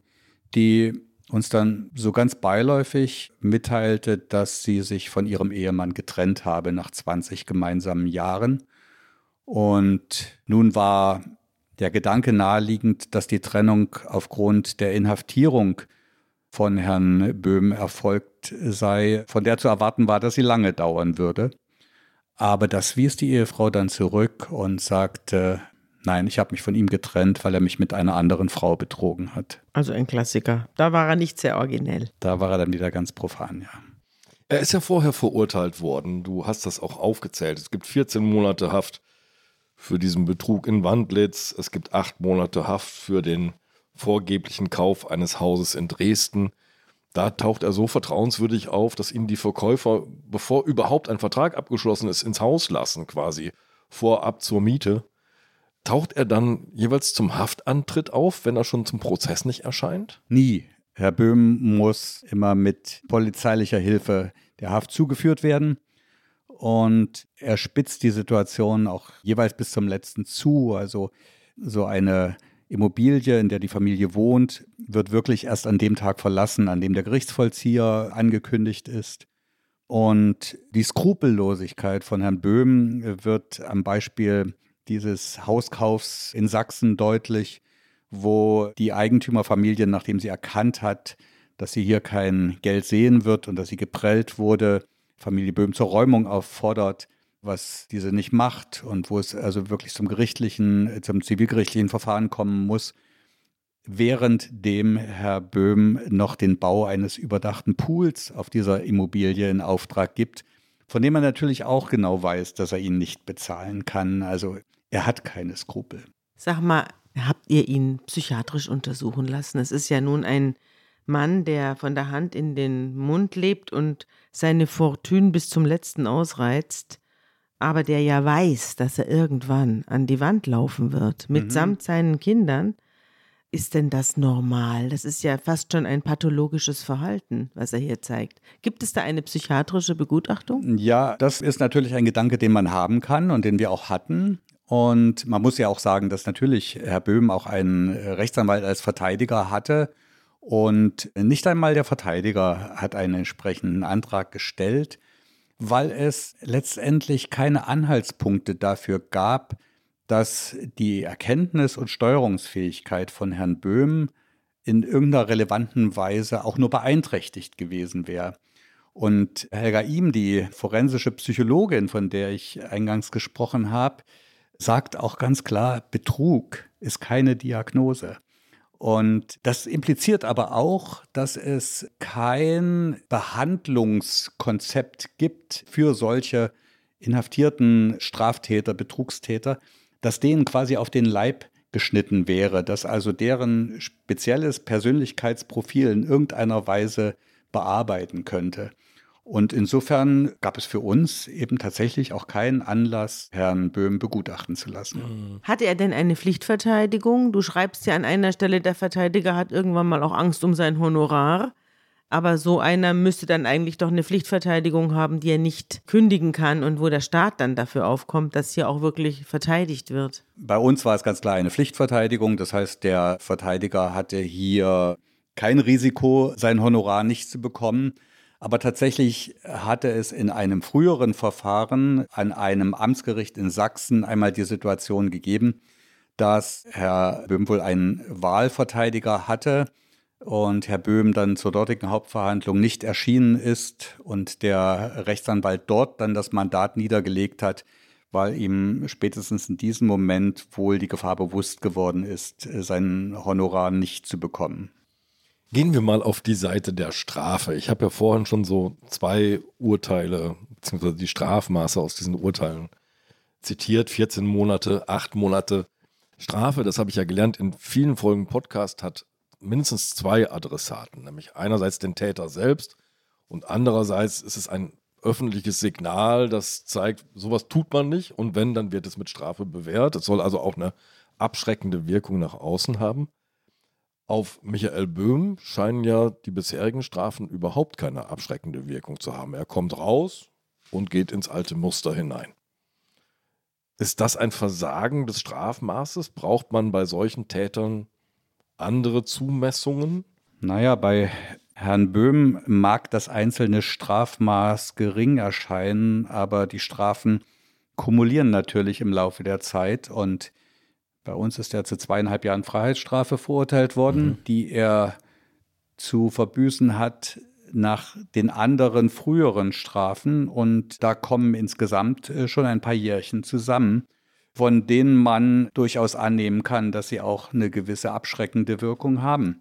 die uns dann so ganz beiläufig mitteilte, dass sie sich von ihrem Ehemann getrennt habe nach 20 gemeinsamen Jahren. Und nun war der Gedanke naheliegend, dass die Trennung aufgrund der Inhaftierung von Herrn Böhm erfolgt sei, von der zu erwarten war, dass sie lange dauern würde. Aber das wies die Ehefrau dann zurück und sagte, Nein, ich habe mich von ihm getrennt, weil er mich mit einer anderen Frau betrogen hat. Also ein Klassiker. Da war er nicht sehr originell. Da war er dann wieder ganz profan, ja. Er ist ja vorher verurteilt worden. Du hast das auch aufgezählt. Es gibt 14 Monate Haft für diesen Betrug in Wandlitz. Es gibt acht Monate Haft für den vorgeblichen Kauf eines Hauses in Dresden. Da taucht er so vertrauenswürdig auf, dass ihn die Verkäufer, bevor überhaupt ein Vertrag abgeschlossen ist, ins Haus lassen, quasi vorab zur Miete. Taucht er dann jeweils zum Haftantritt auf, wenn er schon zum Prozess nicht erscheint? Nie. Herr Böhm muss immer mit polizeilicher Hilfe der Haft zugeführt werden. Und er spitzt die Situation auch jeweils bis zum letzten zu. Also so eine Immobilie, in der die Familie wohnt, wird wirklich erst an dem Tag verlassen, an dem der Gerichtsvollzieher angekündigt ist. Und die Skrupellosigkeit von Herrn Böhm wird am Beispiel dieses Hauskaufs in Sachsen deutlich, wo die Eigentümerfamilie, nachdem sie erkannt hat, dass sie hier kein Geld sehen wird und dass sie geprellt wurde, Familie Böhm zur Räumung auffordert, was diese nicht macht und wo es also wirklich zum gerichtlichen, zum zivilgerichtlichen Verfahren kommen muss, während dem Herr Böhm noch den Bau eines überdachten Pools auf dieser Immobilie in Auftrag gibt, von dem man natürlich auch genau weiß, dass er ihn nicht bezahlen kann. Also er hat keine Skrupel. Sag mal, habt ihr ihn psychiatrisch untersuchen lassen? Es ist ja nun ein Mann, der von der Hand in den Mund lebt und seine Fortune bis zum letzten ausreizt, aber der ja weiß, dass er irgendwann an die Wand laufen wird, mitsamt mhm. seinen Kindern. Ist denn das normal? Das ist ja fast schon ein pathologisches Verhalten, was er hier zeigt. Gibt es da eine psychiatrische Begutachtung? Ja, das ist natürlich ein Gedanke, den man haben kann und den wir auch hatten. Und man muss ja auch sagen, dass natürlich Herr Böhm auch einen Rechtsanwalt als Verteidiger hatte. Und nicht einmal der Verteidiger hat einen entsprechenden Antrag gestellt, weil es letztendlich keine Anhaltspunkte dafür gab, dass die Erkenntnis und Steuerungsfähigkeit von Herrn Böhm in irgendeiner relevanten Weise auch nur beeinträchtigt gewesen wäre. Und Helga Ihm, die forensische Psychologin, von der ich eingangs gesprochen habe, sagt auch ganz klar, Betrug ist keine Diagnose. Und das impliziert aber auch, dass es kein Behandlungskonzept gibt für solche inhaftierten Straftäter, Betrugstäter, dass denen quasi auf den Leib geschnitten wäre, dass also deren spezielles Persönlichkeitsprofil in irgendeiner Weise bearbeiten könnte. Und insofern gab es für uns eben tatsächlich auch keinen Anlass, Herrn Böhm begutachten zu lassen. Mhm. Hatte er denn eine Pflichtverteidigung? Du schreibst ja an einer Stelle, der Verteidiger hat irgendwann mal auch Angst um sein Honorar. Aber so einer müsste dann eigentlich doch eine Pflichtverteidigung haben, die er nicht kündigen kann und wo der Staat dann dafür aufkommt, dass hier auch wirklich verteidigt wird. Bei uns war es ganz klar eine Pflichtverteidigung. Das heißt, der Verteidiger hatte hier kein Risiko, sein Honorar nicht zu bekommen. Aber tatsächlich hatte es in einem früheren Verfahren an einem Amtsgericht in Sachsen einmal die Situation gegeben, dass Herr Böhm wohl einen Wahlverteidiger hatte und Herr Böhm dann zur dortigen Hauptverhandlung nicht erschienen ist und der Rechtsanwalt dort dann das Mandat niedergelegt hat, weil ihm spätestens in diesem Moment wohl die Gefahr bewusst geworden ist, sein Honorar nicht zu bekommen. Gehen wir mal auf die Seite der Strafe. Ich habe ja vorhin schon so zwei Urteile, beziehungsweise die Strafmaße aus diesen Urteilen zitiert. 14 Monate, 8 Monate Strafe. Das habe ich ja gelernt. In vielen Folgen Podcast hat mindestens zwei Adressaten, nämlich einerseits den Täter selbst und andererseits ist es ein öffentliches Signal, das zeigt, sowas tut man nicht und wenn, dann wird es mit Strafe bewährt. Es soll also auch eine abschreckende Wirkung nach außen haben. Auf Michael Böhm scheinen ja die bisherigen Strafen überhaupt keine abschreckende Wirkung zu haben. Er kommt raus und geht ins alte Muster hinein. Ist das ein Versagen des Strafmaßes? Braucht man bei solchen Tätern andere Zumessungen? Naja, bei Herrn Böhm mag das einzelne Strafmaß gering erscheinen, aber die Strafen kumulieren natürlich im Laufe der Zeit und bei uns ist er zu zweieinhalb Jahren Freiheitsstrafe verurteilt worden, mhm. die er zu verbüßen hat nach den anderen früheren Strafen. Und da kommen insgesamt äh, schon ein paar Jährchen zusammen. von denen man durchaus annehmen kann, dass sie auch eine gewisse abschreckende Wirkung haben.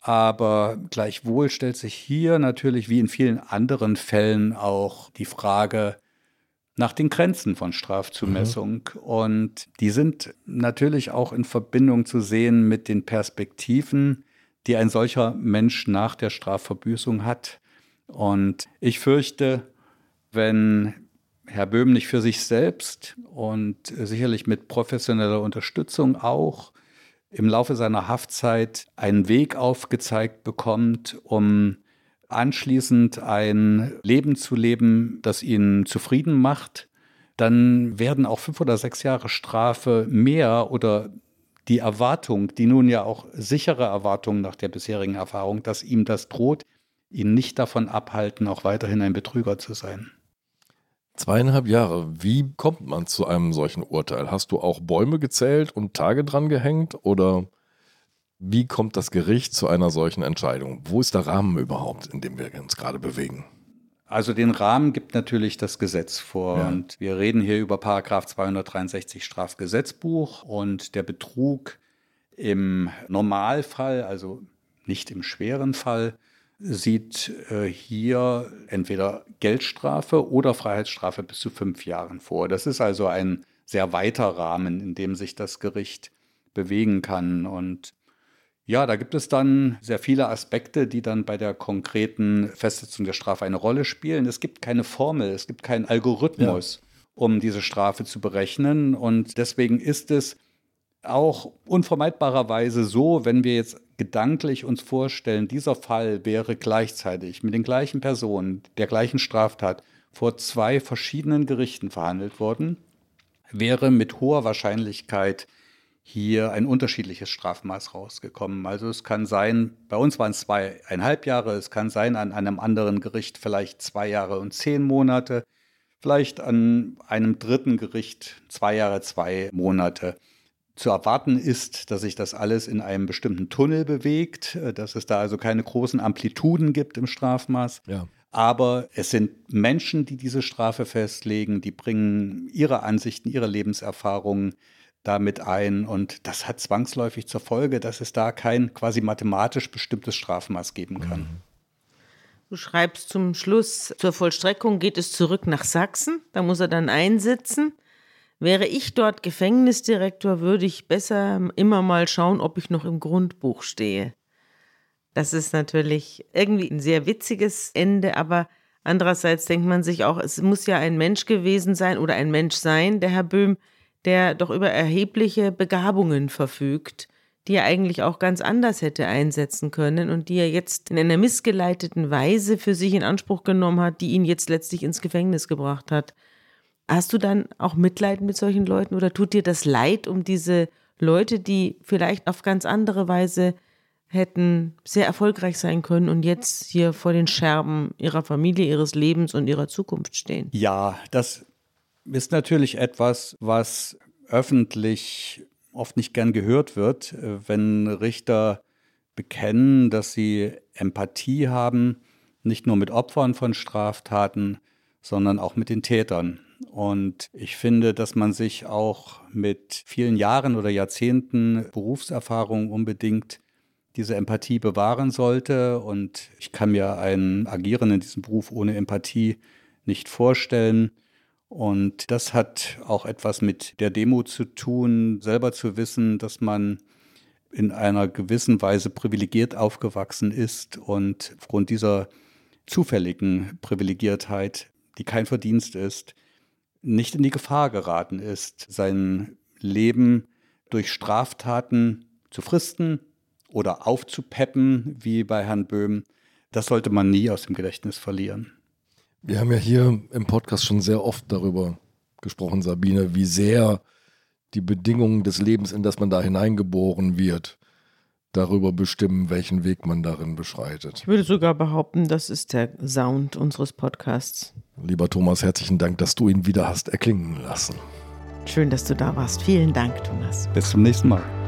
Aber gleichwohl stellt sich hier natürlich wie in vielen anderen Fällen auch die Frage nach den Grenzen von Strafzumessung. Mhm. Und die sind natürlich auch in Verbindung zu sehen mit den Perspektiven, die ein solcher Mensch nach der Strafverbüßung hat. Und ich fürchte, wenn Herr Böhm nicht für sich selbst und sicherlich mit professioneller Unterstützung auch im Laufe seiner Haftzeit einen Weg aufgezeigt bekommt, um anschließend ein Leben zu leben, das ihn zufrieden macht, dann werden auch fünf oder sechs Jahre Strafe mehr oder die Erwartung, die nun ja auch sichere Erwartung nach der bisherigen Erfahrung, dass ihm das droht, ihn nicht davon abhalten, auch weiterhin ein Betrüger zu sein. Zweieinhalb Jahre. Wie kommt man zu einem solchen Urteil? Hast du auch Bäume gezählt und Tage dran gehängt oder wie kommt das Gericht zu einer solchen Entscheidung? Wo ist der Rahmen überhaupt, in dem wir uns gerade bewegen? Also den Rahmen gibt natürlich das Gesetz vor ja. und wir reden hier über Paragraph 263 Strafgesetzbuch und der Betrug im Normalfall, also nicht im schweren Fall, sieht äh, hier entweder Geldstrafe oder Freiheitsstrafe bis zu fünf Jahren vor. Das ist also ein sehr weiter Rahmen, in dem sich das Gericht bewegen kann. Und ja, da gibt es dann sehr viele Aspekte, die dann bei der konkreten Festsetzung der Strafe eine Rolle spielen. Es gibt keine Formel, es gibt keinen Algorithmus, ja. um diese Strafe zu berechnen. Und deswegen ist es auch unvermeidbarerweise so, wenn wir jetzt gedanklich uns vorstellen, dieser Fall wäre gleichzeitig mit den gleichen Personen, der gleichen Straftat vor zwei verschiedenen Gerichten verhandelt worden, wäre mit hoher Wahrscheinlichkeit hier ein unterschiedliches Strafmaß rausgekommen. Also es kann sein, bei uns waren es zweieinhalb Jahre, es kann sein, an einem anderen Gericht vielleicht zwei Jahre und zehn Monate, vielleicht an einem dritten Gericht zwei Jahre, zwei Monate. Zu erwarten ist, dass sich das alles in einem bestimmten Tunnel bewegt, äh, dass es da also keine großen Amplituden gibt im Strafmaß. Ja. Aber es sind Menschen, die diese Strafe festlegen, die bringen ihre Ansichten, ihre Lebenserfahrungen damit ein. Und das hat zwangsläufig zur Folge, dass es da kein quasi mathematisch bestimmtes Strafmaß geben kann. Mhm. Du schreibst zum Schluss, zur Vollstreckung geht es zurück nach Sachsen. Da muss er dann einsitzen. Wäre ich dort Gefängnisdirektor, würde ich besser immer mal schauen, ob ich noch im Grundbuch stehe. Das ist natürlich irgendwie ein sehr witziges Ende, aber andererseits denkt man sich auch, es muss ja ein Mensch gewesen sein oder ein Mensch sein, der Herr Böhm, der doch über erhebliche Begabungen verfügt, die er eigentlich auch ganz anders hätte einsetzen können und die er jetzt in einer missgeleiteten Weise für sich in Anspruch genommen hat, die ihn jetzt letztlich ins Gefängnis gebracht hat. Hast du dann auch Mitleid mit solchen Leuten oder tut dir das leid um diese Leute, die vielleicht auf ganz andere Weise hätten sehr erfolgreich sein können und jetzt hier vor den Scherben ihrer Familie, ihres Lebens und ihrer Zukunft stehen? Ja, das ist natürlich etwas, was öffentlich oft nicht gern gehört wird, wenn Richter bekennen, dass sie Empathie haben, nicht nur mit Opfern von Straftaten, sondern auch mit den Tätern. Und ich finde, dass man sich auch mit vielen Jahren oder Jahrzehnten Berufserfahrung unbedingt diese Empathie bewahren sollte. Und ich kann mir ein Agieren in diesem Beruf ohne Empathie nicht vorstellen. Und das hat auch etwas mit der Demo zu tun, selber zu wissen, dass man in einer gewissen Weise privilegiert aufgewachsen ist und aufgrund dieser zufälligen Privilegiertheit, die kein Verdienst ist, nicht in die Gefahr geraten ist, sein Leben durch Straftaten zu fristen oder aufzupeppen, wie bei Herrn Böhm. Das sollte man nie aus dem Gedächtnis verlieren. Wir haben ja hier im Podcast schon sehr oft darüber gesprochen, Sabine, wie sehr die Bedingungen des Lebens, in das man da hineingeboren wird, darüber bestimmen, welchen Weg man darin beschreitet. Ich würde sogar behaupten, das ist der Sound unseres Podcasts. Lieber Thomas, herzlichen Dank, dass du ihn wieder hast erklingen lassen. Schön, dass du da warst. Vielen Dank, Thomas. Bis zum nächsten Mal.